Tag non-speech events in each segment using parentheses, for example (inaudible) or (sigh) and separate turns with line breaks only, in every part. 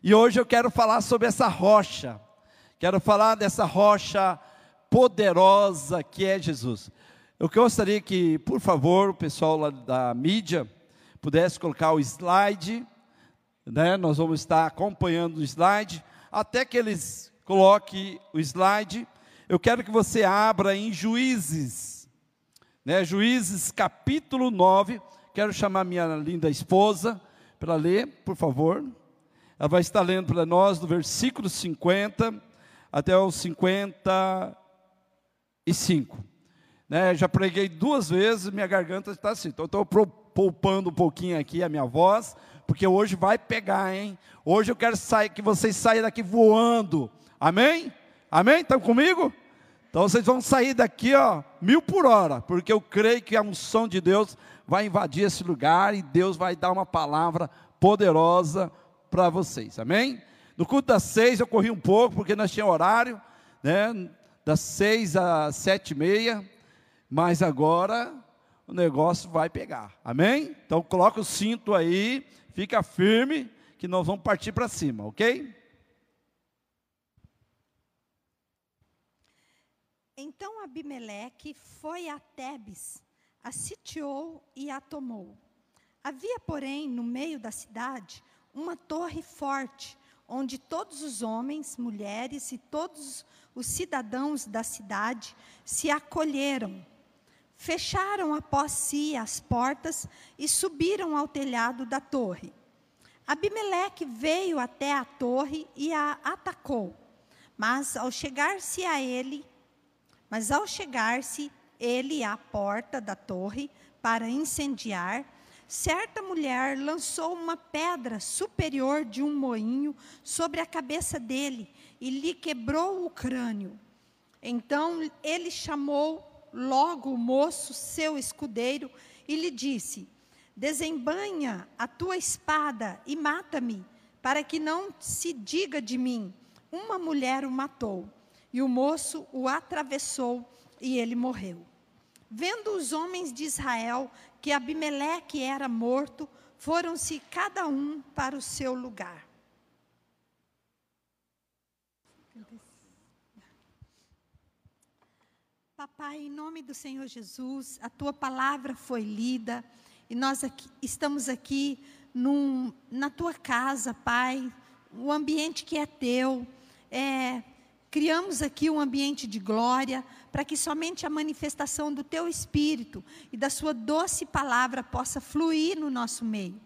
E hoje eu quero falar sobre essa rocha. Quero falar dessa rocha poderosa que é Jesus. Eu gostaria que, por favor, o pessoal lá da mídia pudesse colocar o slide, né? Nós vamos estar acompanhando o slide até que eles coloquem o slide. Eu quero que você abra em Juízes, né? Juízes capítulo 9. Quero chamar minha linda esposa para ler, por favor. Ela vai estar lendo para nós do versículo 50 até o 55. Né, já preguei duas vezes, minha garganta está assim. Então, estou poupando um pouquinho aqui a minha voz, porque hoje vai pegar, hein? Hoje eu quero sair, que vocês saiam daqui voando. Amém? Amém? Estão comigo? Então vocês vão sair daqui, ó, mil por hora, porque eu creio que a unção de Deus vai invadir esse lugar e Deus vai dar uma palavra poderosa para vocês, amém? No culto das seis eu corri um pouco, porque nós tínhamos horário, né? Das seis às sete e meia, mas agora o negócio vai pegar, amém? Então coloca o cinto aí, fica firme, que nós vamos partir para cima, ok?
Então Abimeleque foi a Tebes, a sitiou e a tomou. Havia, porém, no meio da cidade, uma torre forte, onde todos os homens, mulheres e todos os cidadãos da cidade se acolheram. Fecharam após si as portas e subiram ao telhado da torre. Abimeleque veio até a torre e a atacou. Mas ao chegar-se a ele, mas ao chegar-se ele à porta da torre para incendiar, certa mulher lançou uma pedra superior de um moinho sobre a cabeça dele e lhe quebrou o crânio. Então ele chamou logo o moço, seu escudeiro, e lhe disse: Desembanha a tua espada e mata-me, para que não se diga de mim: uma mulher o matou. E o moço o atravessou e ele morreu. Vendo os homens de Israel que Abimeleque era morto, foram-se cada um para o seu lugar. Papai, em nome do Senhor Jesus, a tua palavra foi lida e nós aqui, estamos aqui num, na tua casa, Pai, o ambiente que é teu. É, criamos aqui um ambiente de glória para que somente a manifestação do teu espírito e da sua doce palavra possa fluir no nosso meio.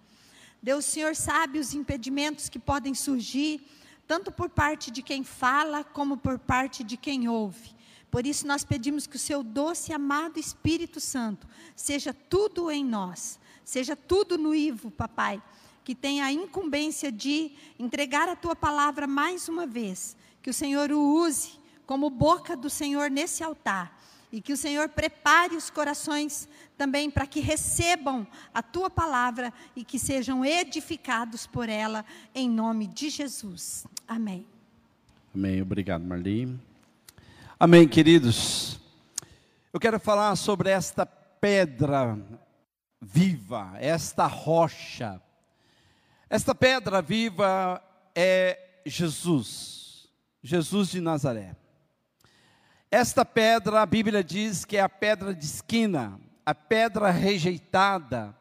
Deus, o Senhor sabe os impedimentos que podem surgir, tanto por parte de quem fala, como por parte de quem ouve. Por isso nós pedimos que o seu doce e amado Espírito Santo seja tudo em nós, seja tudo no Ivo, papai, que tenha a incumbência de entregar a tua palavra mais uma vez, que o Senhor o use como boca do Senhor nesse altar. E que o Senhor prepare os corações também para que recebam a tua palavra e que sejam edificados por ela, em nome de Jesus. Amém.
Amém. Obrigado, Marli. Amém, queridos. Eu quero falar sobre esta pedra viva, esta rocha. Esta pedra viva é Jesus, Jesus de Nazaré. Esta pedra, a Bíblia diz que é a pedra de esquina, a pedra rejeitada.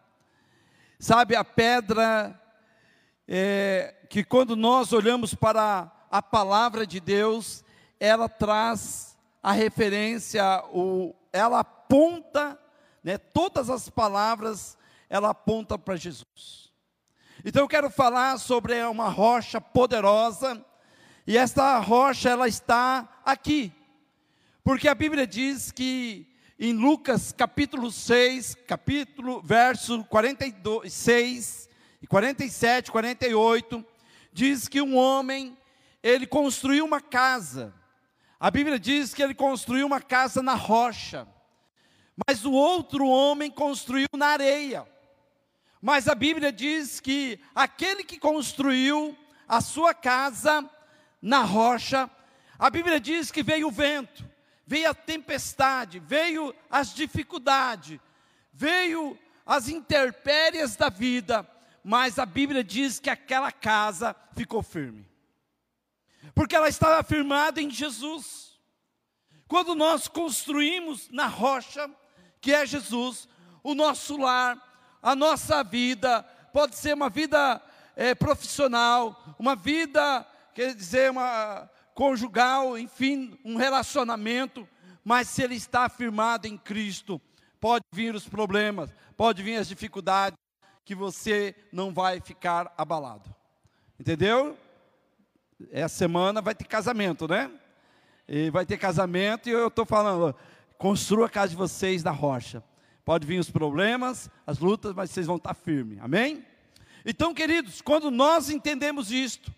Sabe, a pedra é, que quando nós olhamos para a palavra de Deus, ela traz a referência, o, ela aponta, né, todas as palavras, ela aponta para Jesus. Então eu quero falar sobre uma rocha poderosa, e esta rocha ela está aqui, porque a Bíblia diz que em Lucas capítulo 6, capítulo, verso 46 e 47, 48, diz que um homem, ele construiu uma casa. A Bíblia diz que ele construiu uma casa na rocha. Mas o outro homem construiu na areia. Mas a Bíblia diz que aquele que construiu a sua casa na rocha, a Bíblia diz que veio o vento veio a tempestade, veio as dificuldades, veio as intempéries da vida, mas a Bíblia diz que aquela casa ficou firme. Porque ela estava firmada em Jesus. Quando nós construímos na rocha, que é Jesus, o nosso lar, a nossa vida, pode ser uma vida é, profissional, uma vida, quer dizer, uma conjugal, enfim, um relacionamento, mas se ele está firmado em Cristo, pode vir os problemas, pode vir as dificuldades, que você não vai ficar abalado. Entendeu? Essa semana vai ter casamento, né? E vai ter casamento e eu estou falando, construa a casa de vocês da rocha. Pode vir os problemas, as lutas, mas vocês vão estar firmes. Amém? Então, queridos, quando nós entendemos isto,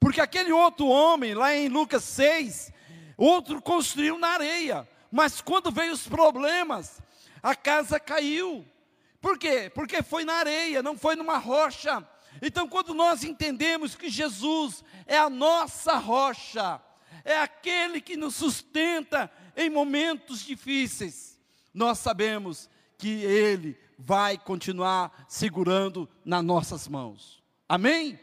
porque aquele outro homem, lá em Lucas 6, outro construiu na areia, mas quando veio os problemas, a casa caiu. Por quê? Porque foi na areia, não foi numa rocha. Então, quando nós entendemos que Jesus é a nossa rocha, é aquele que nos sustenta em momentos difíceis, nós sabemos que Ele vai continuar segurando nas nossas mãos. Amém?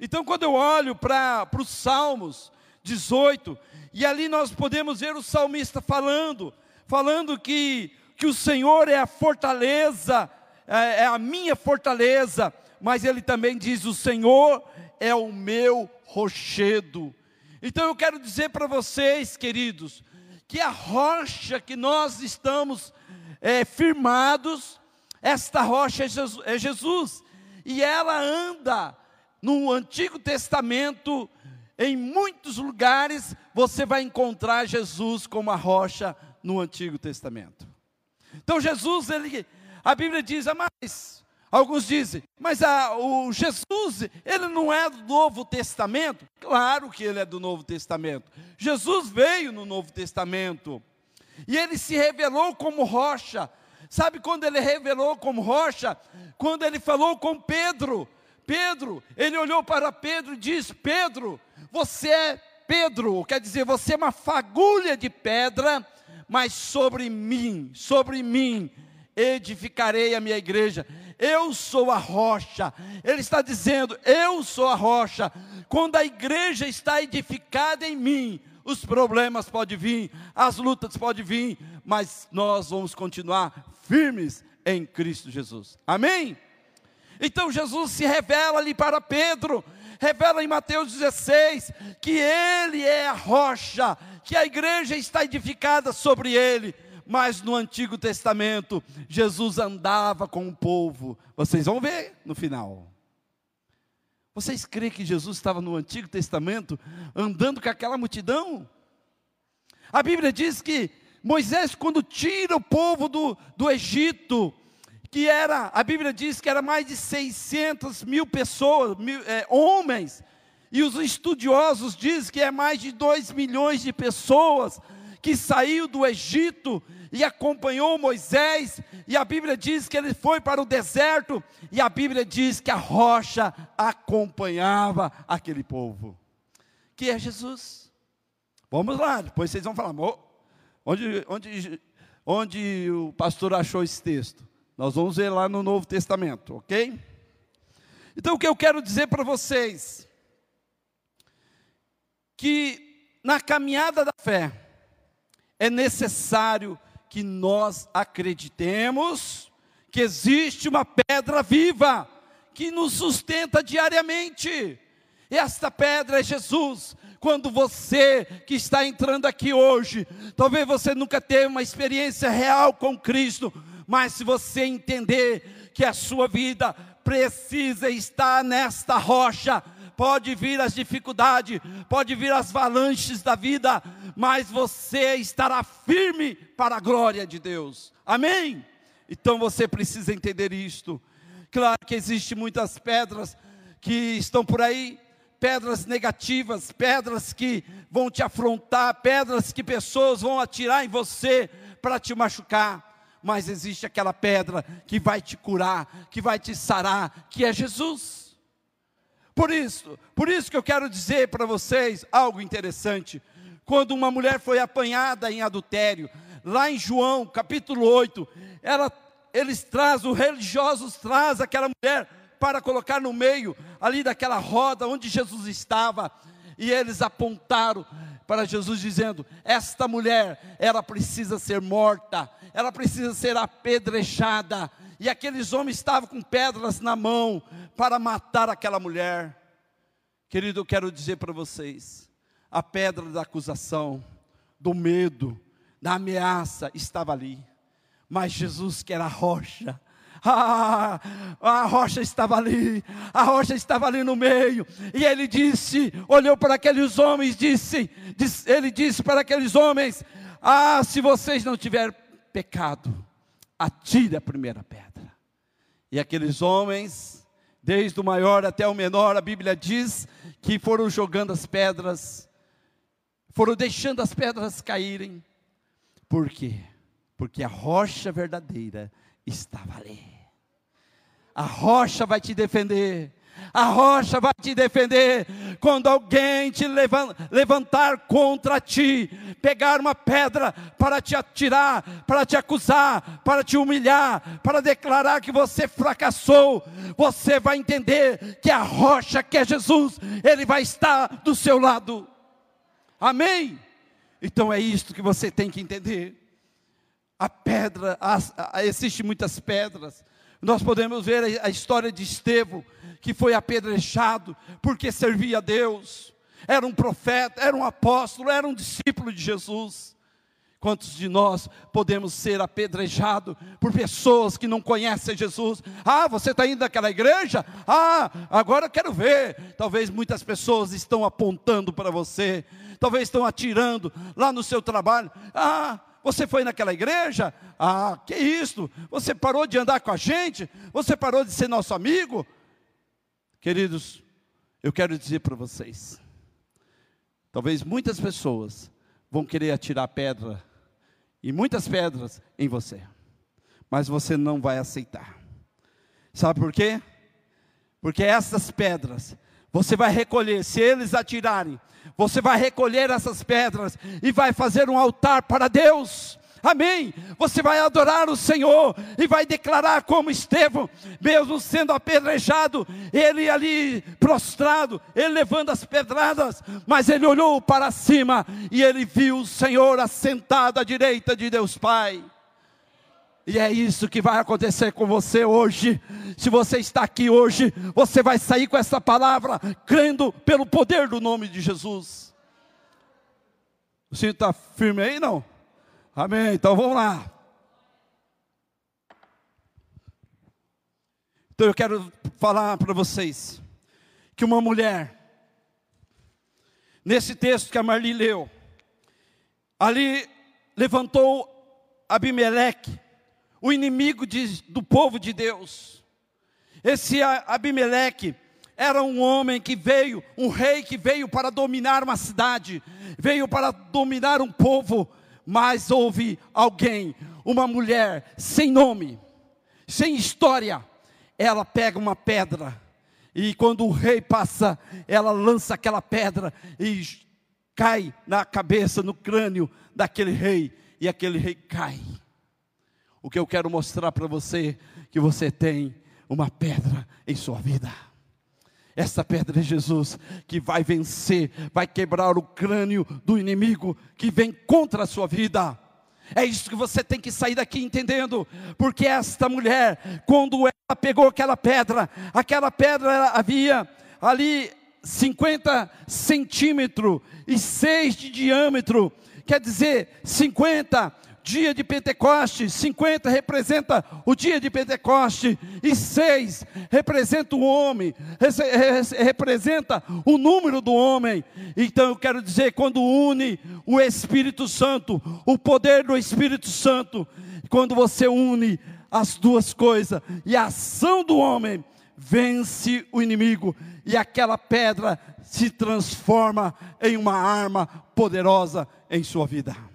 Então, quando eu olho para os Salmos 18, e ali nós podemos ver o salmista falando, falando que que o Senhor é a fortaleza, é, é a minha fortaleza, mas ele também diz: o Senhor é o meu rochedo. Então eu quero dizer para vocês, queridos, que a rocha que nós estamos é, firmados, esta rocha é Jesus, é Jesus, e ela anda no Antigo Testamento, em muitos lugares você vai encontrar Jesus como a rocha no Antigo Testamento. Então Jesus, ele, a Bíblia diz, ah, mas alguns dizem, mas o Jesus, ele não é do Novo Testamento? Claro que ele é do Novo Testamento. Jesus veio no Novo Testamento e ele se revelou como rocha. Sabe quando ele revelou como rocha? Quando ele falou com Pedro. Pedro, ele olhou para Pedro e disse: Pedro, você é Pedro, quer dizer, você é uma fagulha de pedra mas sobre mim, sobre mim, edificarei a minha igreja. Eu sou a rocha. Ele está dizendo: Eu sou a rocha. Quando a igreja está edificada em mim, os problemas podem vir, as lutas podem vir, mas nós vamos continuar firmes em Cristo Jesus. Amém? Então Jesus se revela ali para Pedro, revela em Mateus 16 que ele é a rocha, que a igreja está edificada sobre ele. Mas no Antigo Testamento, Jesus andava com o povo. Vocês vão ver no final. Vocês creem que Jesus estava no Antigo Testamento andando com aquela multidão? A Bíblia diz que Moisés, quando tira o povo do, do Egito, que era, a Bíblia diz que era mais de 600 mil pessoas, mil, é, homens, e os estudiosos dizem que é mais de 2 milhões de pessoas que saiu do Egito e acompanhou Moisés, e a Bíblia diz que ele foi para o deserto, e a Bíblia diz que a rocha acompanhava aquele povo, que é Jesus. Vamos lá, depois vocês vão falar, onde, onde, onde o pastor achou esse texto? Nós vamos ver lá no Novo Testamento, ok? Então o que eu quero dizer para vocês, que na caminhada da fé é necessário que nós acreditemos que existe uma pedra viva que nos sustenta diariamente. Esta pedra é Jesus. Quando você que está entrando aqui hoje, talvez você nunca teve uma experiência real com Cristo, mas se você entender que a sua vida precisa estar nesta rocha, pode vir as dificuldades, pode vir as avalanches da vida, mas você estará firme para a glória de Deus. Amém? Então você precisa entender isto. Claro que existem muitas pedras que estão por aí, pedras negativas, pedras que vão te afrontar, pedras que pessoas vão atirar em você para te machucar. Mas existe aquela pedra que vai te curar, que vai te sarar, que é Jesus. Por isso, por isso que eu quero dizer para vocês algo interessante. Quando uma mulher foi apanhada em adultério, lá em João, capítulo 8, ela, eles trazem, os religiosos trazem aquela mulher para colocar no meio ali daquela roda onde Jesus estava. E eles apontaram para Jesus dizendo: Esta mulher, ela precisa ser morta, ela precisa ser apedrejada. E aqueles homens estavam com pedras na mão para matar aquela mulher. Querido, eu quero dizer para vocês: a pedra da acusação, do medo, da ameaça estava ali, mas Jesus, que era a rocha, (laughs) ah, a rocha estava ali, a rocha estava ali no meio, e ele disse, olhou para aqueles homens, disse, disse ele disse para aqueles homens: Ah, se vocês não tiverem pecado, atire a primeira pedra. E aqueles homens desde o maior até o menor, a Bíblia diz que foram jogando as pedras, foram deixando as pedras caírem. Por quê? Porque a rocha verdadeira estava ali. A rocha vai te defender. A rocha vai te defender quando alguém te levantar contra ti, pegar uma pedra para te atirar, para te acusar, para te humilhar, para declarar que você fracassou. Você vai entender que a rocha que é Jesus, ele vai estar do seu lado. Amém? Então é isto que você tem que entender. A pedra, existem muitas pedras. Nós podemos ver a história de Estevão que foi apedrejado porque servia a Deus, era um profeta, era um apóstolo, era um discípulo de Jesus. Quantos de nós podemos ser apedrejados por pessoas que não conhecem Jesus? Ah, você está indo daquela igreja? Ah, agora quero ver. Talvez muitas pessoas estão apontando para você, talvez estão atirando lá no seu trabalho. Ah, você foi naquela igreja? Ah, que isso? Você parou de andar com a gente? Você parou de ser nosso amigo? Queridos, eu quero dizer para vocês: talvez muitas pessoas vão querer atirar pedra, e muitas pedras em você, mas você não vai aceitar. Sabe por quê? Porque essas pedras você vai recolher, se eles atirarem, você vai recolher essas pedras e vai fazer um altar para Deus. Amém. Você vai adorar o Senhor e vai declarar como Estevão, mesmo sendo apedrejado, ele ali prostrado, ele levando as pedradas, mas ele olhou para cima e ele viu o Senhor assentado à direita de Deus Pai. E é isso que vai acontecer com você hoje. Se você está aqui hoje, você vai sair com essa palavra, crendo pelo poder do nome de Jesus. O senhor está firme aí, não? Amém. Então vamos lá. Então eu quero falar para vocês que uma mulher, nesse texto que a Marli leu, ali levantou Abimeleque, o inimigo de, do povo de Deus. Esse Abimeleque era um homem que veio, um rei que veio para dominar uma cidade, veio para dominar um povo, mas houve alguém, uma mulher sem nome, sem história. Ela pega uma pedra e quando o rei passa, ela lança aquela pedra e cai na cabeça, no crânio daquele rei, e aquele rei cai. O que eu quero mostrar para você que você tem uma pedra em sua vida. Essa pedra é Jesus que vai vencer, vai quebrar o crânio do inimigo que vem contra a sua vida. É isso que você tem que sair daqui entendendo, porque esta mulher, quando ela pegou aquela pedra, aquela pedra havia ali 50 centímetros e 6 de diâmetro, quer dizer, 50 dia de Pentecoste, 50 representa o dia de Pentecoste, e 6 representa o homem, representa o número do homem. Então eu quero dizer, quando une o Espírito Santo, o poder do Espírito Santo, quando você une as duas coisas, e a ação do homem vence o inimigo, e aquela pedra se transforma em uma arma poderosa em sua vida.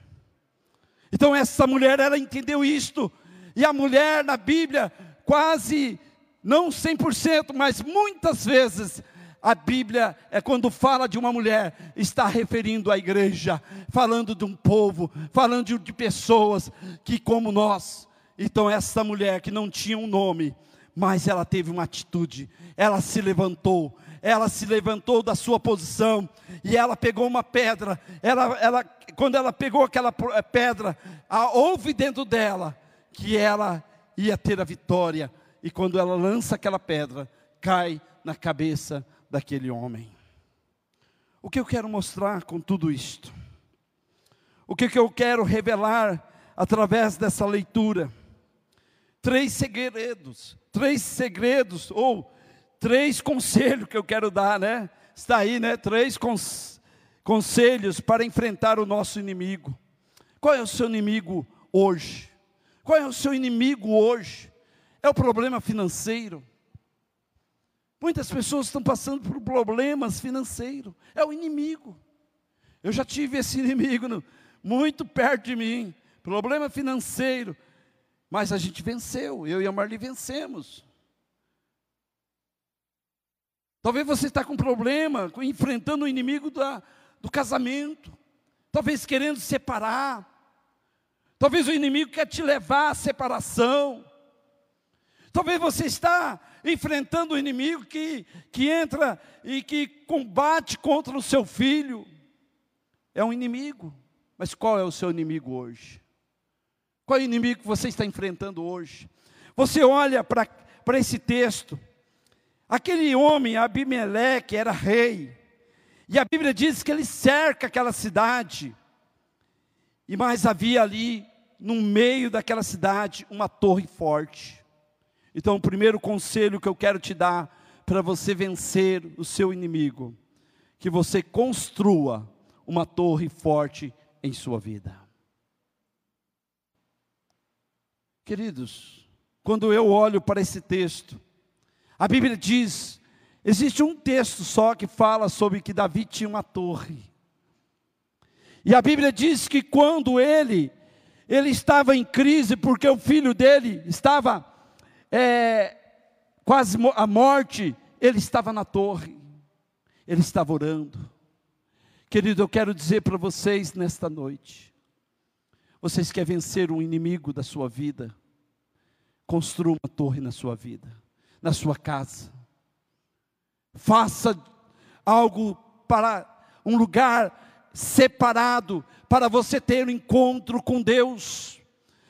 Então essa mulher, ela entendeu isto. E a mulher na Bíblia, quase, não 100%, mas muitas vezes, a Bíblia é quando fala de uma mulher, está referindo à igreja, falando de um povo, falando de pessoas que como nós. Então essa mulher que não tinha um nome, mas ela teve uma atitude, ela se levantou, ela se levantou da sua posição e ela pegou uma pedra. Ela, ela, quando ela pegou aquela eh, pedra, houve dentro dela que ela ia ter a vitória. E quando ela lança aquela pedra, cai na cabeça daquele homem. O que eu quero mostrar com tudo isto? O que, que eu quero revelar através dessa leitura? Três segredos, três segredos, ou três conselhos que eu quero dar, né? Está aí, né? Três cons conselhos para enfrentar o nosso inimigo. Qual é o seu inimigo hoje? Qual é o seu inimigo hoje? É o problema financeiro. Muitas pessoas estão passando por problemas financeiros. É o inimigo. Eu já tive esse (laughs) inimigo no, muito perto de mim. Problema financeiro. Mas a gente venceu. Eu e a Marli vencemos. Talvez você está com problema, enfrentando o inimigo da, do casamento. Talvez querendo separar. Talvez o inimigo quer te levar à separação. Talvez você está enfrentando o inimigo que, que entra e que combate contra o seu filho. É um inimigo. Mas qual é o seu inimigo hoje? Qual é o inimigo que você está enfrentando hoje? Você olha para esse texto Aquele homem, Abimeleque, era rei. E a Bíblia diz que ele cerca aquela cidade. E mais havia ali, no meio daquela cidade, uma torre forte. Então, o primeiro conselho que eu quero te dar para você vencer o seu inimigo, que você construa uma torre forte em sua vida. Queridos, quando eu olho para esse texto, a Bíblia diz, existe um texto só que fala sobre que Davi tinha uma torre. E a Bíblia diz que quando ele, ele estava em crise, porque o filho dele estava é, quase à morte, ele estava na torre, ele estava orando. Querido, eu quero dizer para vocês nesta noite, vocês querem vencer um inimigo da sua vida, construa uma torre na sua vida na sua casa. Faça algo para um lugar separado para você ter um encontro com Deus.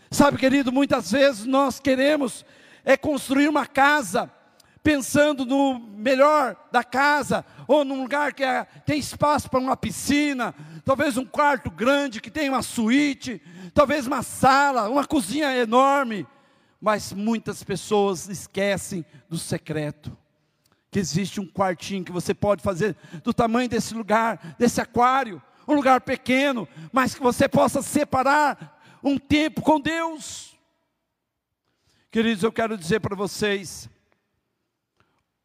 Sabe, querido, muitas vezes nós queremos é construir uma casa pensando no melhor da casa, ou num lugar que é, tem espaço para uma piscina, talvez um quarto grande que tem uma suíte, talvez uma sala, uma cozinha enorme mas muitas pessoas esquecem do secreto. Que existe um quartinho que você pode fazer do tamanho desse lugar, desse aquário, um lugar pequeno, mas que você possa separar um tempo com Deus. Queridos, eu quero dizer para vocês,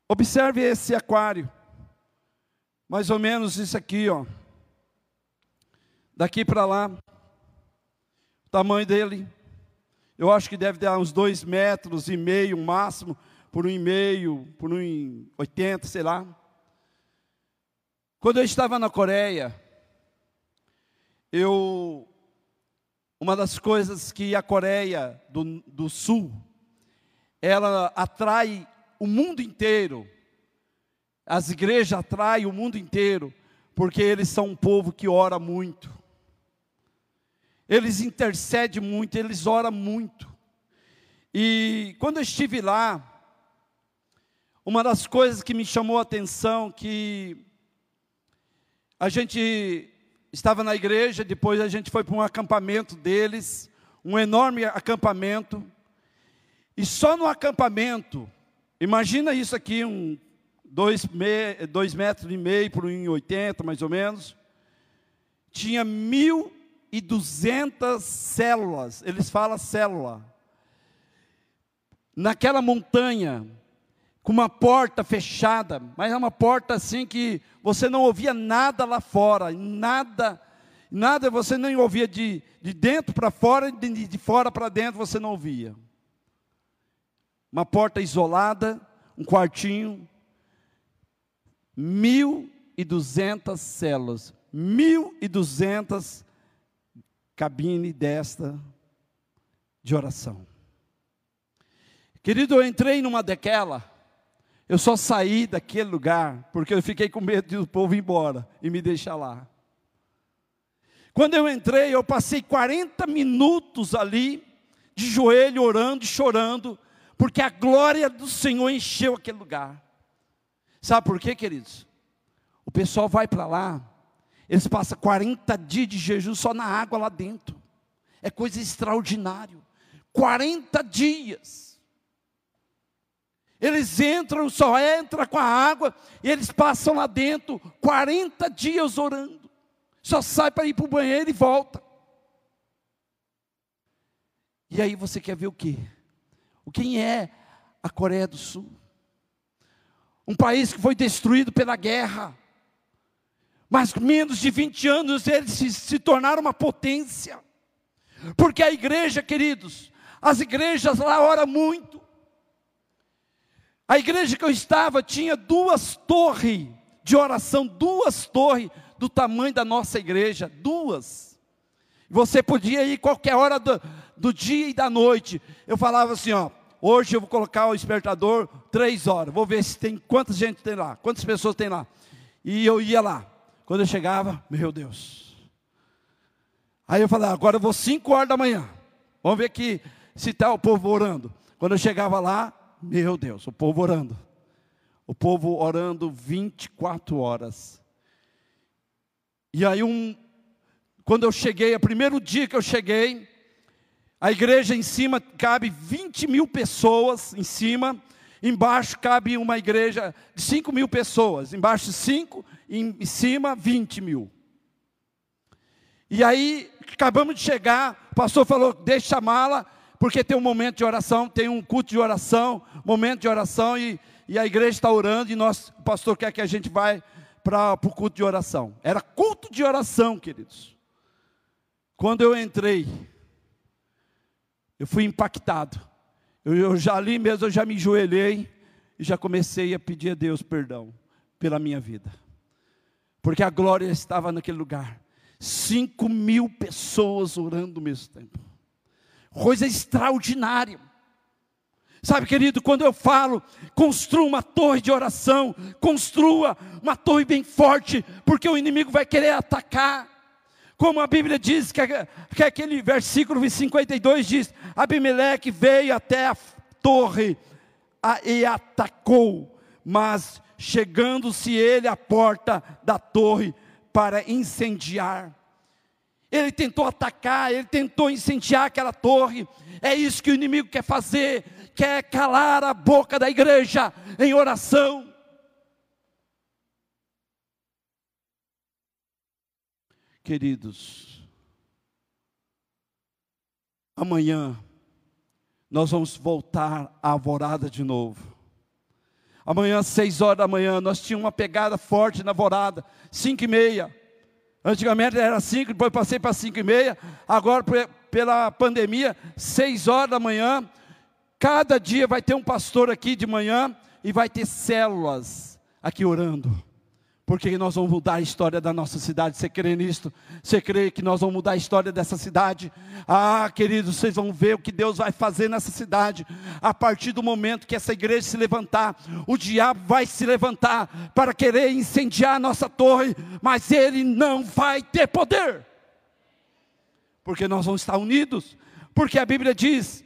observe esse aquário, mais ou menos isso aqui, ó, daqui para lá, o tamanho dele, eu acho que deve dar uns dois metros e meio, máximo, por um e meio, por um oitenta, sei lá. Quando eu estava na Coreia, eu uma das coisas que a Coreia do, do Sul, ela atrai o mundo inteiro, as igrejas atraem o mundo inteiro, porque eles são um povo que ora muito eles intercedem muito, eles oram muito. E quando eu estive lá, uma das coisas que me chamou a atenção, que a gente estava na igreja, depois a gente foi para um acampamento deles, um enorme acampamento, e só no acampamento, imagina isso aqui, um dois, me, dois metros e meio por um oitenta mais ou menos, tinha mil e duzentas células, eles falam célula, naquela montanha, com uma porta fechada, mas é uma porta assim que você não ouvia nada lá fora, nada, nada você nem ouvia de, de dentro para fora, de, de fora para dentro você não ouvia. Uma porta isolada, um quartinho, mil e duzentas células, mil e duzentas cabine desta de oração. Querido, eu entrei numa daquela, eu só saí daquele lugar porque eu fiquei com medo de o povo ir embora e me deixar lá. Quando eu entrei, eu passei 40 minutos ali, de joelho, orando e chorando, porque a glória do Senhor encheu aquele lugar. Sabe por quê, queridos? O pessoal vai para lá, eles passam 40 dias de jejum só na água lá dentro. É coisa extraordinária. 40 dias. Eles entram, só entra com a água, e eles passam lá dentro 40 dias orando. Só sai para ir para o banheiro e volta. E aí você quer ver o quê? O quem é a Coreia do Sul? Um país que foi destruído pela guerra. Mas menos de 20 anos eles se, se tornaram uma potência. Porque a igreja, queridos, as igrejas lá oram muito. A igreja que eu estava tinha duas torres de oração, duas torres do tamanho da nossa igreja, duas. Você podia ir qualquer hora do, do dia e da noite. Eu falava assim, ó, hoje eu vou colocar o despertador três horas. Vou ver se tem quanta gente tem lá, quantas pessoas tem lá. E eu ia lá. Quando eu chegava, meu Deus. Aí eu falava, agora eu vou cinco horas da manhã. Vamos ver aqui se está o povo orando. Quando eu chegava lá, meu Deus, o povo orando. O povo orando 24 horas. E aí um, quando eu cheguei, o primeiro dia que eu cheguei, a igreja em cima cabe 20 mil pessoas em cima, embaixo cabe uma igreja de 5 mil pessoas, embaixo 5, em cima 20 mil. E aí, acabamos de chegar, o pastor falou, deixa a mala, porque tem um momento de oração, tem um culto de oração, momento de oração, e, e a igreja está orando, e nós, o pastor quer que a gente vá para o culto de oração. Era culto de oração, queridos. Quando eu entrei, eu fui impactado. Eu, eu já ali mesmo, eu já me enjoelhei e já comecei a pedir a Deus perdão pela minha vida. Porque a glória estava naquele lugar. Cinco mil pessoas orando ao mesmo tempo. Coisa extraordinária. Sabe, querido, quando eu falo, construa uma torre de oração, construa uma torre bem forte, porque o inimigo vai querer atacar. Como a Bíblia diz, que, que aquele versículo 52 diz: Abimeleque veio até a torre a, e atacou, mas chegando-se ele à porta da torre para incendiar. Ele tentou atacar, ele tentou incendiar aquela torre. É isso que o inimigo quer fazer, quer calar a boca da igreja em oração. Queridos, amanhã nós vamos voltar à alvorada de novo. Amanhã, seis horas da manhã, nós tínhamos uma pegada forte na alvorada, cinco e meia. Antigamente era cinco, depois passei para cinco e meia. Agora, pela pandemia, seis horas da manhã. Cada dia vai ter um pastor aqui de manhã e vai ter células aqui orando porque nós vamos mudar a história da nossa cidade. Você crê nisto? Você crê que nós vamos mudar a história dessa cidade? Ah, queridos, vocês vão ver o que Deus vai fazer nessa cidade. A partir do momento que essa igreja se levantar, o diabo vai se levantar para querer incendiar a nossa torre, mas ele não vai ter poder. Porque nós vamos estar unidos. Porque a Bíblia diz,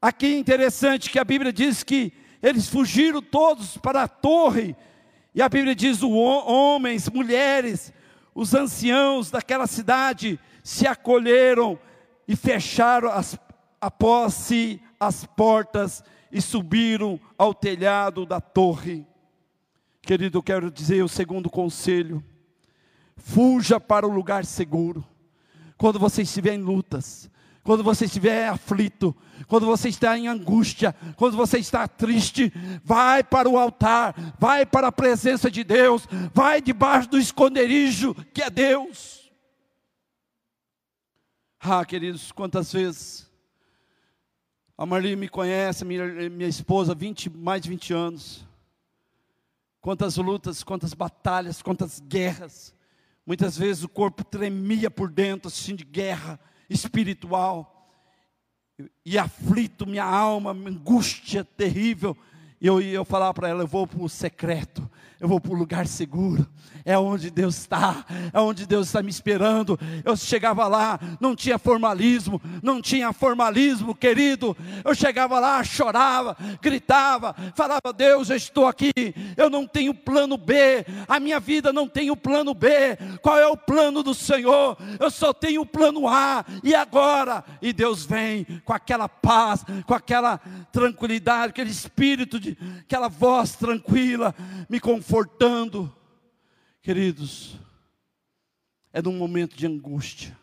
aqui é interessante que a Bíblia diz que eles fugiram todos para a torre e a Bíblia diz: homens, mulheres, os anciãos daquela cidade se acolheram e fecharam as, após si as portas e subiram ao telhado da torre. Querido, quero dizer o segundo conselho: fuja para o lugar seguro. Quando você estiver em lutas, quando você estiver aflito, quando você está em angústia, quando você está triste, vai para o altar, vai para a presença de Deus, vai debaixo do esconderijo que é Deus. Ah, queridos, quantas vezes a Marli me conhece, minha, minha esposa, 20, mais de 20 anos. Quantas lutas, quantas batalhas, quantas guerras. Muitas vezes o corpo tremia por dentro, assistindo de guerra espiritual. e aflito, minha alma, angústia terrível. E eu, eu falava para ela: eu vou para o secreto, eu vou para o lugar seguro, é onde Deus está, é onde Deus está me esperando. Eu chegava lá, não tinha formalismo, não tinha formalismo, querido. Eu chegava lá, chorava, gritava, falava: Deus, eu estou aqui, eu não tenho plano B, a minha vida não tem o plano B. Qual é o plano do Senhor? Eu só tenho o plano A, e agora? E Deus vem com aquela paz, com aquela tranquilidade, aquele espírito, de, aquela voz tranquila, me confortando. Queridos, é num momento de angústia,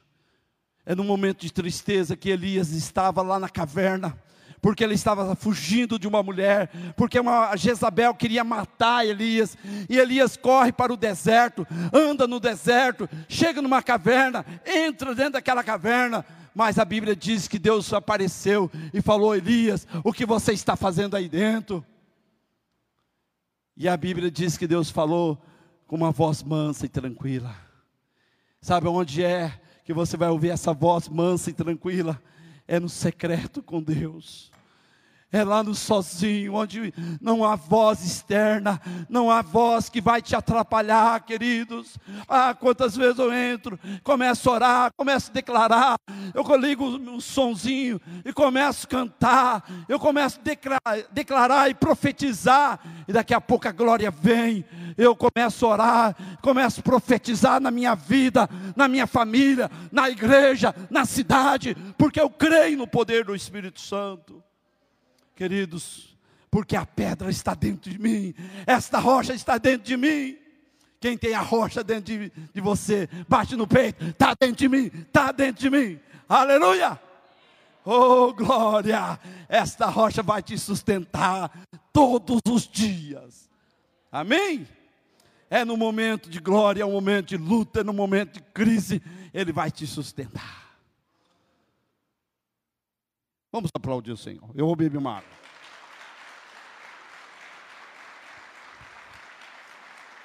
é num momento de tristeza que Elias estava lá na caverna, porque ele estava fugindo de uma mulher, porque uma Jezabel queria matar Elias, e Elias corre para o deserto, anda no deserto, chega numa caverna, entra dentro daquela caverna, mas a Bíblia diz que Deus apareceu e falou: Elias, o que você está fazendo aí dentro? E a Bíblia diz que Deus falou: com uma voz mansa e tranquila. Sabe onde é que você vai ouvir essa voz mansa e tranquila? É no secreto com Deus é lá no sozinho, onde não há voz externa, não há voz que vai te atrapalhar, queridos. Ah, quantas vezes eu entro, começo a orar, começo a declarar, eu ligo um sonzinho e começo a cantar, eu começo a declarar, declarar e profetizar, e daqui a pouco a glória vem, eu começo a orar, começo a profetizar na minha vida, na minha família, na igreja, na cidade, porque eu creio no poder do Espírito Santo queridos, porque a pedra está dentro de mim, esta rocha está dentro de mim. Quem tem a rocha dentro de, de você, bate no peito, está dentro de mim, está dentro de mim, aleluia! Oh glória! Esta rocha vai te sustentar todos os dias, amém? É no momento de glória, é no momento de luta, é no momento de crise, Ele vai te sustentar. Vamos aplaudir o Senhor. Eu vou beber uma água.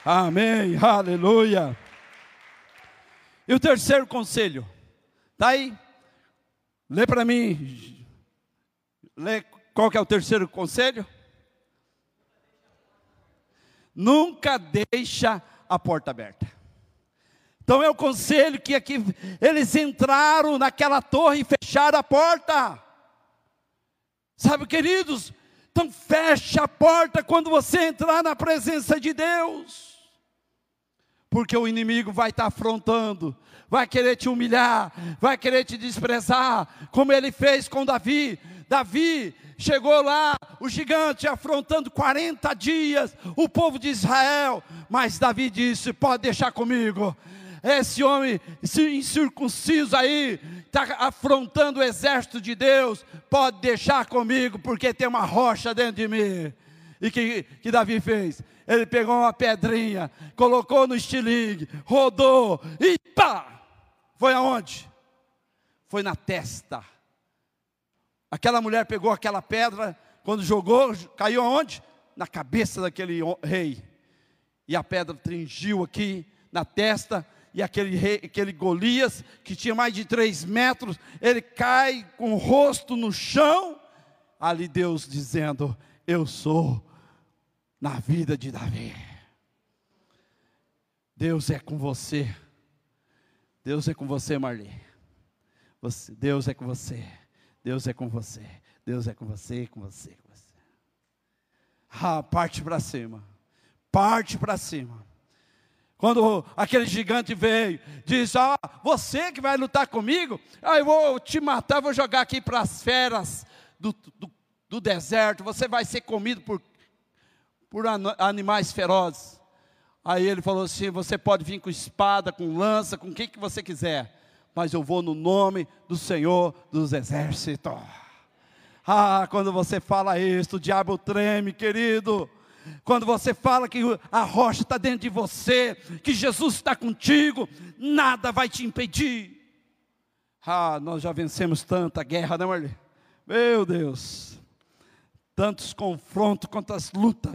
Amém, aleluia. E o terceiro conselho, está aí? Lê para mim. Lê qual que é o terceiro conselho? Nunca deixa a porta aberta. Então é o conselho que aqui eles entraram naquela torre e fecharam a porta. Sabe, queridos, então feche a porta quando você entrar na presença de Deus. Porque o inimigo vai estar afrontando, vai querer te humilhar, vai querer te desprezar, como ele fez com Davi. Davi chegou lá, o gigante afrontando 40 dias o povo de Israel, mas Davi disse: Pode deixar comigo, esse homem incircunciso aí, está afrontando o exército de Deus, pode deixar comigo, porque tem uma rocha dentro de mim. E que, que Davi fez? Ele pegou uma pedrinha, colocou no estilingue, rodou e pá! Foi aonde? Foi na testa. Aquela mulher pegou aquela pedra, quando jogou, caiu aonde? Na cabeça daquele rei. E a pedra tringiu aqui na testa e aquele, rei, aquele Golias, que tinha mais de três metros, ele cai com o rosto no chão. Ali Deus dizendo: Eu sou na vida de Davi. Deus é com você. Deus é com você, Marli. Você, Deus é com você. Deus é com você. Deus é com você, com você, com você. Ah, parte para cima. Parte para cima. Quando aquele gigante veio, disse: Ah, você que vai lutar comigo, ah, eu vou te matar, vou jogar aqui para as feras do, do, do, deserto, você vai ser comido por, por animais ferozes. Aí ele falou assim: Você pode vir com espada, com lança, com o que, que você quiser, mas eu vou no nome do Senhor dos Exércitos. Ah, quando você fala isso, o diabo treme, querido. Quando você fala que a rocha está dentro de você, que Jesus está contigo, nada vai te impedir. Ah, nós já vencemos tanta guerra, não, Marli? Meu Deus, tantos confrontos, quantas lutas.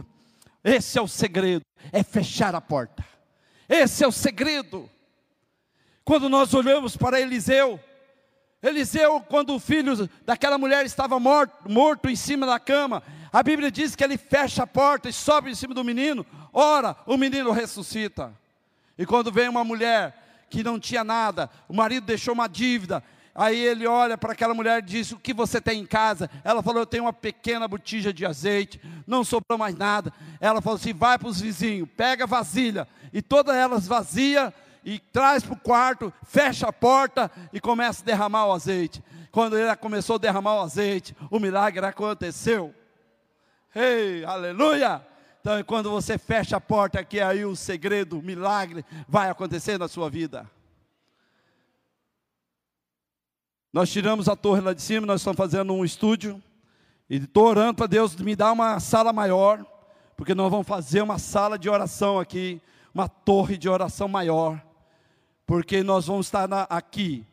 Esse é o segredo, é fechar a porta. Esse é o segredo. Quando nós olhamos para Eliseu, Eliseu, quando o filho daquela mulher estava morto, morto em cima da cama, a Bíblia diz que ele fecha a porta e sobe em cima do menino. Ora, o menino ressuscita. E quando vem uma mulher que não tinha nada, o marido deixou uma dívida, Aí ele olha para aquela mulher e diz: O que você tem em casa? Ela falou: Eu tenho uma pequena botija de azeite, não sobrou mais nada. Ela falou assim: Vai para os vizinhos, pega vasilha, e todas elas vazia, e traz para o quarto, fecha a porta e começa a derramar o azeite. Quando ele começou a derramar o azeite, o milagre aconteceu. Ei, aleluia! Então, quando você fecha a porta, que aí o segredo, o milagre vai acontecer na sua vida. Nós tiramos a torre lá de cima, nós estamos fazendo um estúdio. E estou orando para Deus me dar uma sala maior, porque nós vamos fazer uma sala de oração aqui, uma torre de oração maior, porque nós vamos estar na, aqui.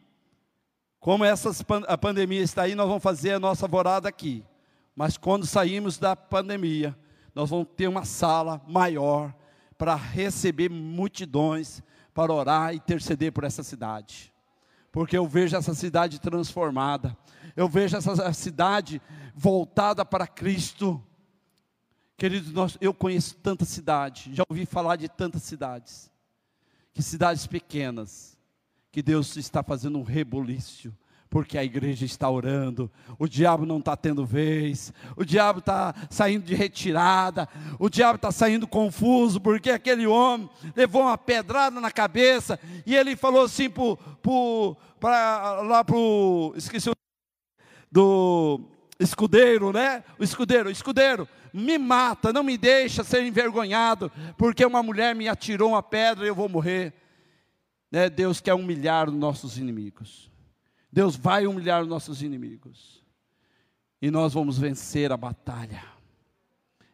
Como essas, a pandemia está aí, nós vamos fazer a nossa vorada aqui. Mas quando sairmos da pandemia, nós vamos ter uma sala maior para receber multidões, para orar e interceder por essa cidade. Porque eu vejo essa cidade transformada, eu vejo essa cidade voltada para Cristo. Queridos, nós, eu conheço tanta cidade, já ouvi falar de tantas cidades, que cidades pequenas, que Deus está fazendo um reboliço, porque a igreja está orando, o diabo não está tendo vez, o diabo está saindo de retirada, o diabo está saindo confuso, porque aquele homem levou uma pedrada na cabeça, e ele falou assim para lá para o, esqueci o do escudeiro, né? O escudeiro, o escudeiro, me mata, não me deixa ser envergonhado, porque uma mulher me atirou uma pedra e eu vou morrer. Né? Deus quer humilhar os nossos inimigos. Deus vai humilhar os nossos inimigos. E nós vamos vencer a batalha.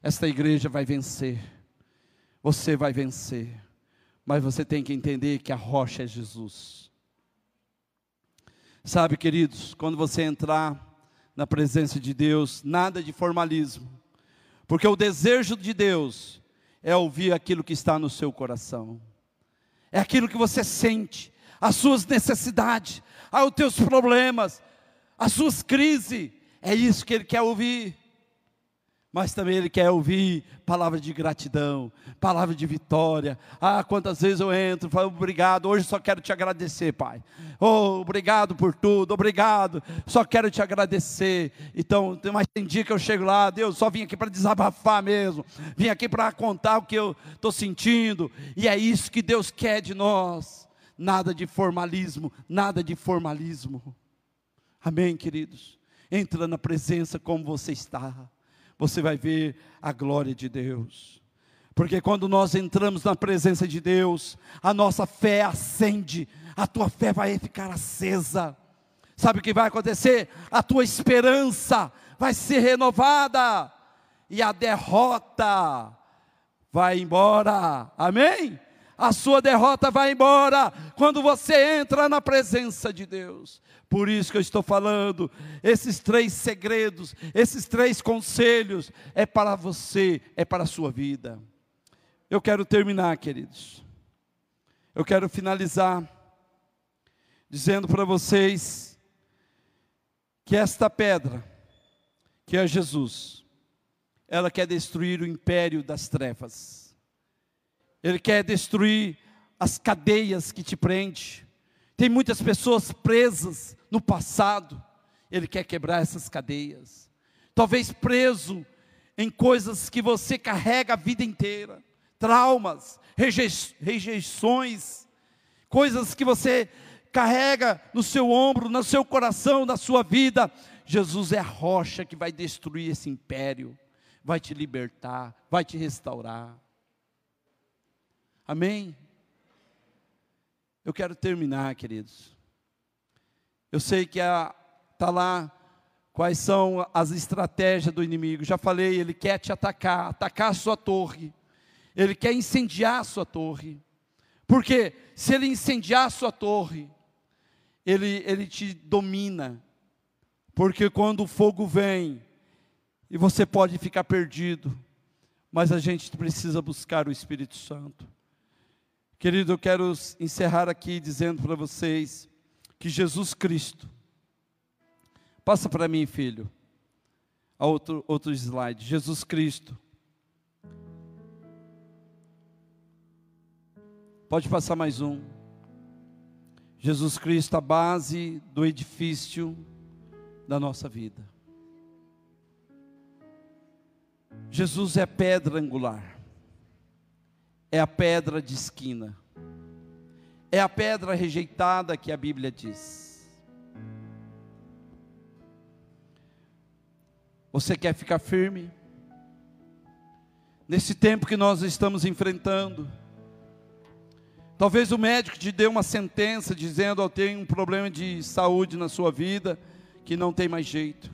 Esta igreja vai vencer. Você vai vencer. Mas você tem que entender que a rocha é Jesus. Sabe, queridos, quando você entrar na presença de Deus, nada de formalismo. Porque o desejo de Deus é ouvir aquilo que está no seu coração. É aquilo que você sente, as suas necessidades, aos teus problemas, as suas crises. É isso que Ele quer ouvir. Mas também Ele quer ouvir palavras de gratidão, palavra de vitória. Ah, quantas vezes eu entro, falo obrigado. Hoje só quero te agradecer, Pai. Oh, obrigado por tudo, obrigado. Só quero te agradecer. Então, mas tem dia que eu chego lá, Deus, só vim aqui para desabafar mesmo. Vim aqui para contar o que eu estou sentindo. E é isso que Deus quer de nós nada de formalismo, nada de formalismo. Amém, queridos? Entra na presença como você está, você vai ver a glória de Deus. Porque quando nós entramos na presença de Deus, a nossa fé acende, a tua fé vai ficar acesa. Sabe o que vai acontecer? A tua esperança vai ser renovada e a derrota vai embora. Amém? A sua derrota vai embora quando você entra na presença de Deus. Por isso que eu estou falando, esses três segredos, esses três conselhos, é para você, é para a sua vida. Eu quero terminar, queridos. Eu quero finalizar dizendo para vocês que esta pedra, que é Jesus, ela quer destruir o império das trevas ele quer destruir as cadeias que te prende. Tem muitas pessoas presas no passado. Ele quer quebrar essas cadeias. Talvez preso em coisas que você carrega a vida inteira, traumas, rejeições, coisas que você carrega no seu ombro, no seu coração, na sua vida. Jesus é a rocha que vai destruir esse império, vai te libertar, vai te restaurar. Amém? Eu quero terminar, queridos. Eu sei que está lá quais são as estratégias do inimigo. Já falei, ele quer te atacar, atacar a sua torre. Ele quer incendiar a sua torre. Porque se ele incendiar a sua torre, ele, ele te domina. Porque quando o fogo vem, e você pode ficar perdido, mas a gente precisa buscar o Espírito Santo. Querido, eu quero encerrar aqui dizendo para vocês que Jesus Cristo, Passa para mim, filho. Outro, outro slide. Jesus Cristo. Pode passar mais um. Jesus Cristo, a base do edifício da nossa vida. Jesus é pedra angular, é a pedra de esquina, é a pedra rejeitada que a Bíblia diz. Você quer ficar firme? Nesse tempo que nós estamos enfrentando, Talvez o médico te dê uma sentença dizendo: Eu tenho um problema de saúde na sua vida que não tem mais jeito.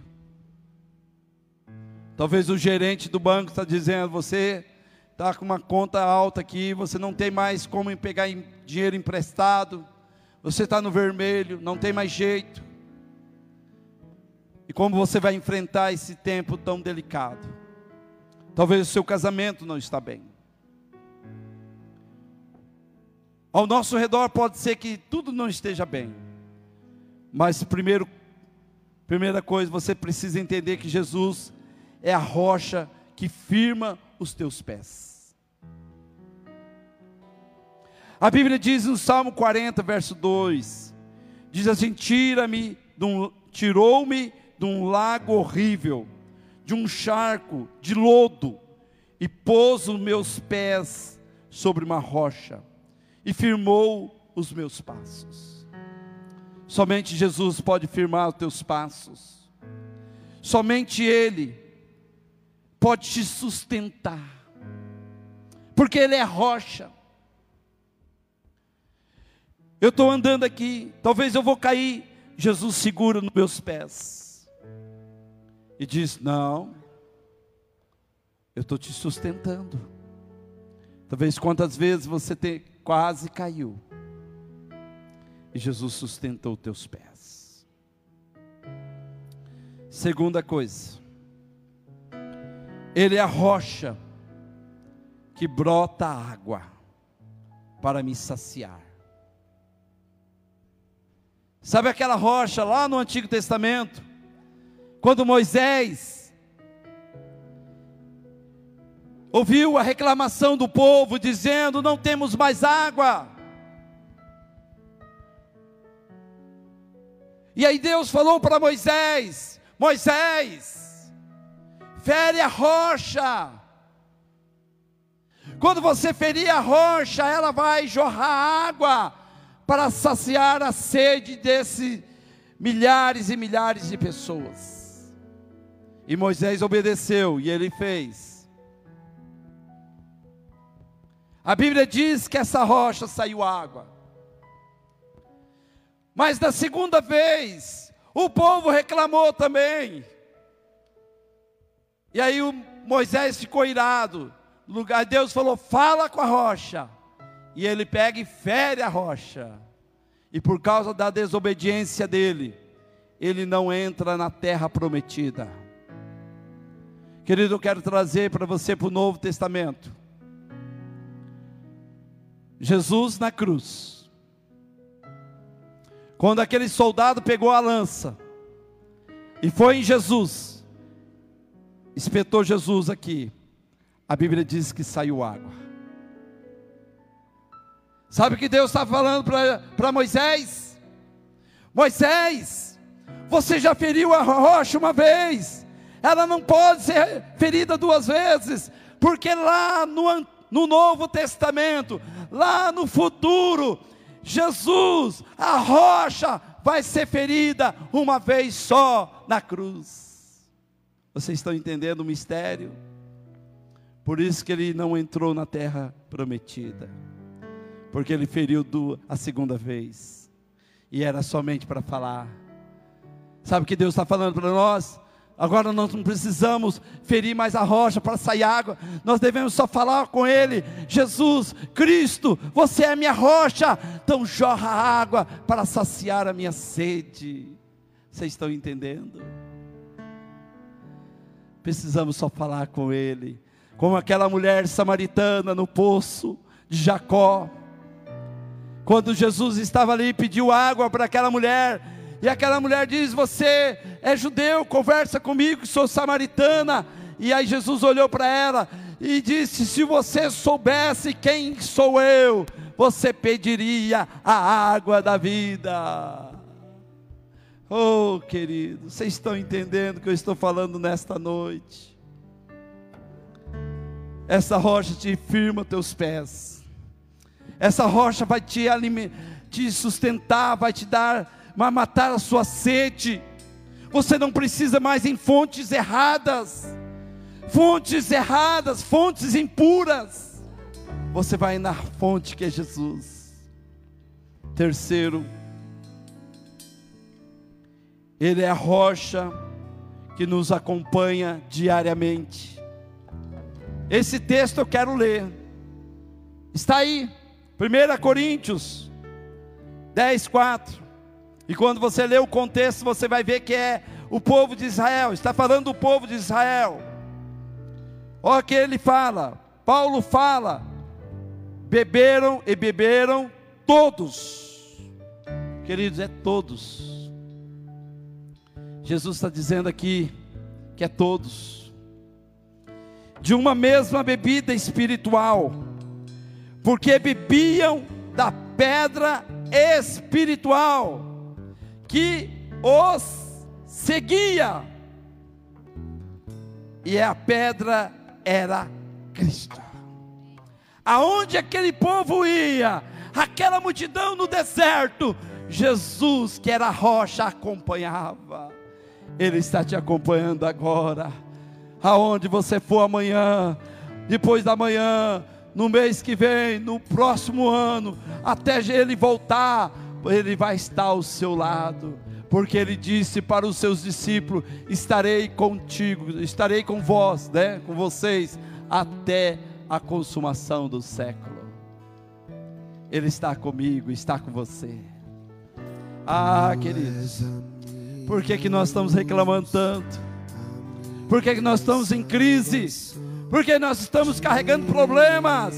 Talvez o gerente do banco está dizendo: Você está com uma conta alta aqui, você não tem mais como pegar dinheiro emprestado, você está no vermelho, não tem mais jeito. E como você vai enfrentar esse tempo tão delicado? Talvez o seu casamento não está bem. Ao nosso redor pode ser que tudo não esteja bem. Mas primeiro, primeira coisa, você precisa entender que Jesus é a rocha que firma os teus pés. A Bíblia diz no Salmo 40, verso 2: diz assim: Tira-me, tirou-me de um lago horrível, de um charco de lodo, e pôs os meus pés sobre uma rocha e firmou os meus passos. Somente Jesus pode firmar os teus passos. Somente Ele pode te sustentar. Porque Ele é rocha. Eu estou andando aqui, talvez eu vou cair. Jesus segura nos meus pés. E diz: Não, eu estou te sustentando. Talvez quantas vezes você tem, quase caiu. E Jesus sustentou teus pés. Segunda coisa, Ele é a rocha que brota água para me saciar. Sabe aquela rocha lá no Antigo Testamento? Quando Moisés ouviu a reclamação do povo dizendo: Não temos mais água. E aí Deus falou para Moisés: Moisés, fere a rocha. Quando você ferir a rocha, ela vai jorrar água para saciar a sede desses milhares e milhares de pessoas. E Moisés obedeceu e ele fez. A Bíblia diz que essa rocha saiu água. Mas da segunda vez, o povo reclamou também. E aí Moisés ficou irado. Deus falou: "Fala com a rocha". E ele pega e fere a rocha. E por causa da desobediência dele, ele não entra na terra prometida. Querido, eu quero trazer para você para o Novo Testamento Jesus na cruz. Quando aquele soldado pegou a lança e foi em Jesus, espetou Jesus aqui, a Bíblia diz que saiu água. Sabe o que Deus está falando para Moisés? Moisés, você já feriu a rocha uma vez, ela não pode ser ferida duas vezes, porque lá no, no Novo Testamento lá no futuro, Jesus, a rocha, vai ser ferida uma vez só na cruz. Vocês estão entendendo o mistério? Por isso que ele não entrou na terra prometida, porque ele feriu a segunda vez, e era somente para falar. Sabe o que Deus está falando para nós? Agora nós não precisamos ferir mais a rocha para sair água, nós devemos só falar com Ele: Jesus, Cristo, você é a minha rocha, então jorra água para saciar a minha sede. Vocês estão entendendo? Precisamos só falar com Ele, como aquela mulher samaritana no poço de Jacó. Quando Jesus estava ali e pediu água para aquela mulher, E aquela mulher diz: Você é judeu, conversa comigo, sou samaritana. E aí Jesus olhou para ela e disse: Se você soubesse quem sou eu, você pediria a água da vida. Oh, querido, vocês estão entendendo o que eu estou falando nesta noite? Essa rocha te firma teus pés. Essa rocha vai te, te sustentar, vai te dar, vai matar a sua sede. Você não precisa mais em fontes erradas fontes erradas, fontes impuras. Você vai na fonte que é Jesus. Terceiro, Ele é a rocha que nos acompanha diariamente. Esse texto eu quero ler. Está aí, 1 Coríntios 10, 4. E quando você lê o contexto, você vai ver que é o povo de Israel, está falando do povo de Israel. Olha que ele fala, Paulo fala, beberam e beberam todos, queridos, é todos. Jesus está dizendo aqui que é todos, de uma mesma bebida espiritual, porque bebiam da pedra espiritual que os seguia, e a pedra era Cristo. Aonde aquele povo ia, aquela multidão no deserto, Jesus, que era a rocha, acompanhava. Ele está te acompanhando agora. Aonde você for amanhã, depois da manhã, no mês que vem, no próximo ano, até ele voltar, ele vai estar ao seu lado porque ele disse para os seus discípulos: Estarei contigo, estarei com vós, né, com vocês, até a consumação do século. Ele está comigo, está com você. Ah, queridos, por que, que nós estamos reclamando tanto? Por que, que nós estamos em crise? Por que nós estamos carregando problemas?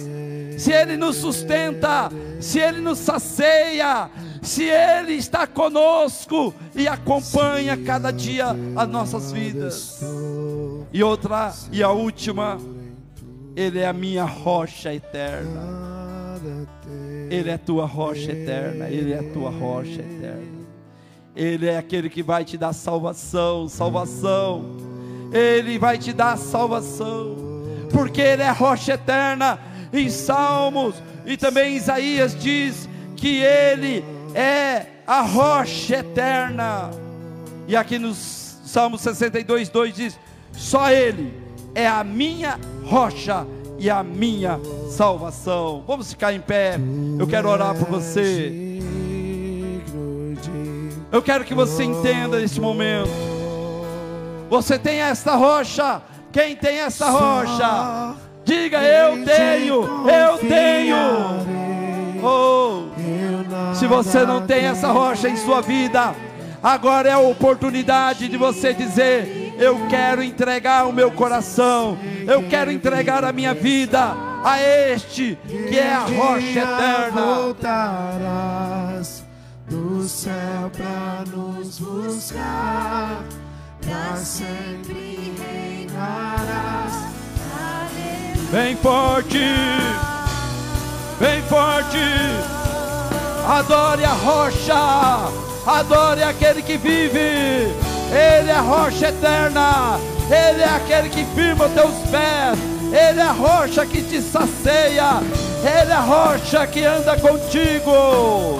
Se Ele nos sustenta, se Ele nos sacia, se Ele está conosco e acompanha cada dia as nossas vidas. E outra, e a última, Ele é a minha rocha eterna. Ele é tua rocha eterna, Ele é tua rocha eterna. Ele é aquele que vai te dar salvação, salvação. Ele vai te dar salvação, porque Ele é rocha eterna. Em Salmos e também Isaías diz que Ele é a rocha eterna. E aqui no Salmo 62, 2 diz: Só Ele é a minha rocha e a minha salvação. Vamos ficar em pé. Eu quero orar por você. Eu quero que você entenda nesse momento. Você tem esta rocha. Quem tem esta rocha? Diga eu tenho, eu tenho. Oh, se você não tem essa rocha em sua vida, agora é a oportunidade de você dizer: Eu quero entregar o meu coração, eu quero entregar a minha vida a este que é a rocha eterna.
Voltarás do céu para nos buscar, para sempre reinarás.
Bem forte. Bem forte. Adore a rocha. Adore aquele que vive. Ele é a rocha eterna. Ele é aquele que firma os teus pés. Ele é a rocha que te sacia. Ele é a rocha que anda contigo.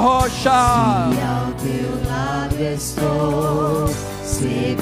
Rocha.
E ao teu lado estou, seguro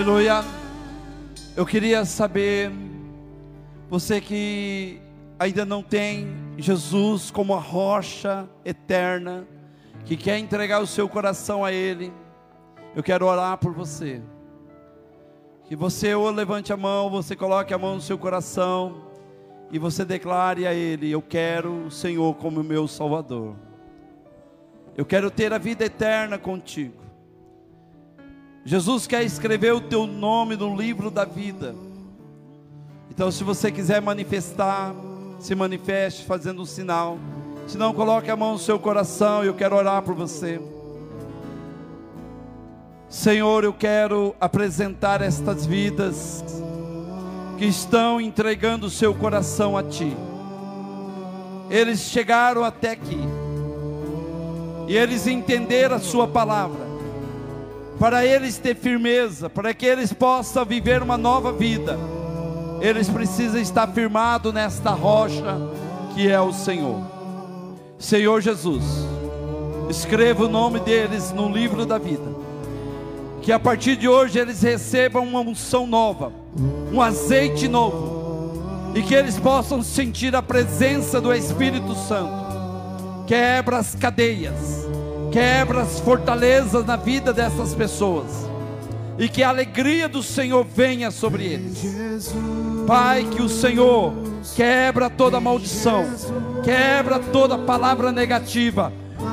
Aleluia. Eu queria saber, você que ainda não tem Jesus como a rocha eterna, que quer entregar o seu coração a Ele, eu quero orar por você. Que você ou levante a mão, você coloque a mão no seu coração e você declare a Ele: Eu quero o Senhor como meu Salvador. Eu quero ter a vida eterna contigo. Jesus quer escrever o teu nome no livro da vida. Então, se você quiser manifestar, se manifeste fazendo um sinal. Se não, coloque a mão no seu coração e eu quero orar por você. Senhor, eu quero apresentar estas vidas que estão entregando o seu coração a Ti. Eles chegaram até aqui e eles entenderam a Sua palavra, para eles ter firmeza, para que eles possam viver uma nova vida, eles precisam estar firmados nesta rocha que é o Senhor. Senhor Jesus, escreva o nome deles no livro da vida que a partir de hoje eles recebam uma unção nova, um azeite novo, e que eles possam sentir a presença do Espírito Santo. Quebra as cadeias, quebra as fortalezas na vida dessas pessoas, e que a alegria do Senhor venha sobre eles. Pai, que o Senhor quebra toda maldição, quebra toda palavra negativa,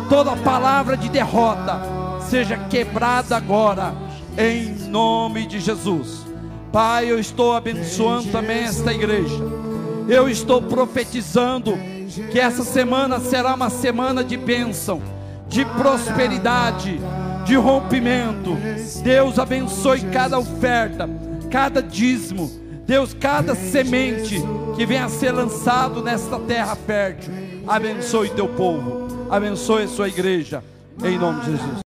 toda palavra de derrota seja quebrada agora, em nome de Jesus. Pai, eu estou abençoando também esta igreja. Eu estou profetizando que essa semana será uma semana de bênção, de prosperidade, de rompimento. Deus abençoe cada oferta, cada dízimo. Deus, cada semente que venha a ser lançado nesta terra fértil. Abençoe teu povo, abençoe a sua igreja, em nome de Jesus.